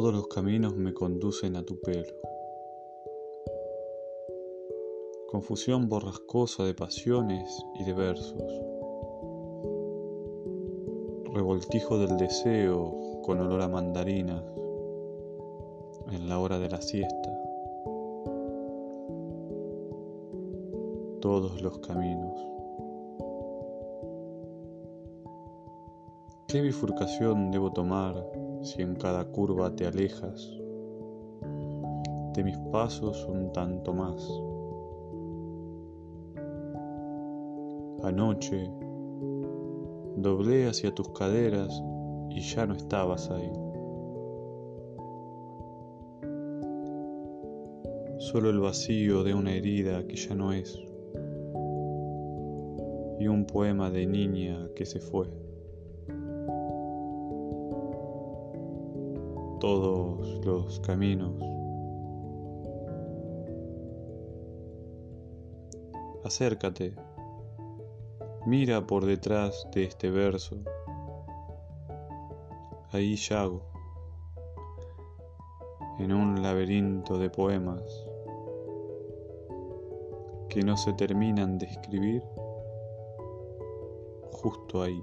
los caminos me conducen a tu pelo. Confusión borrascosa de pasiones y de versos. Revoltijo del deseo con olor a mandarinas en la hora de la siesta. Todos los caminos. ¿Qué bifurcación debo tomar si en cada curva te alejas de mis pasos un tanto más? Anoche doblé hacia tus caderas y ya no estabas ahí. Solo el vacío de una herida que ya no es y un poema de niña que se fue. Todos los caminos. Acércate. Mira por detrás de este verso. Ahí yago, en un laberinto de poemas que no se terminan de escribir justo ahí.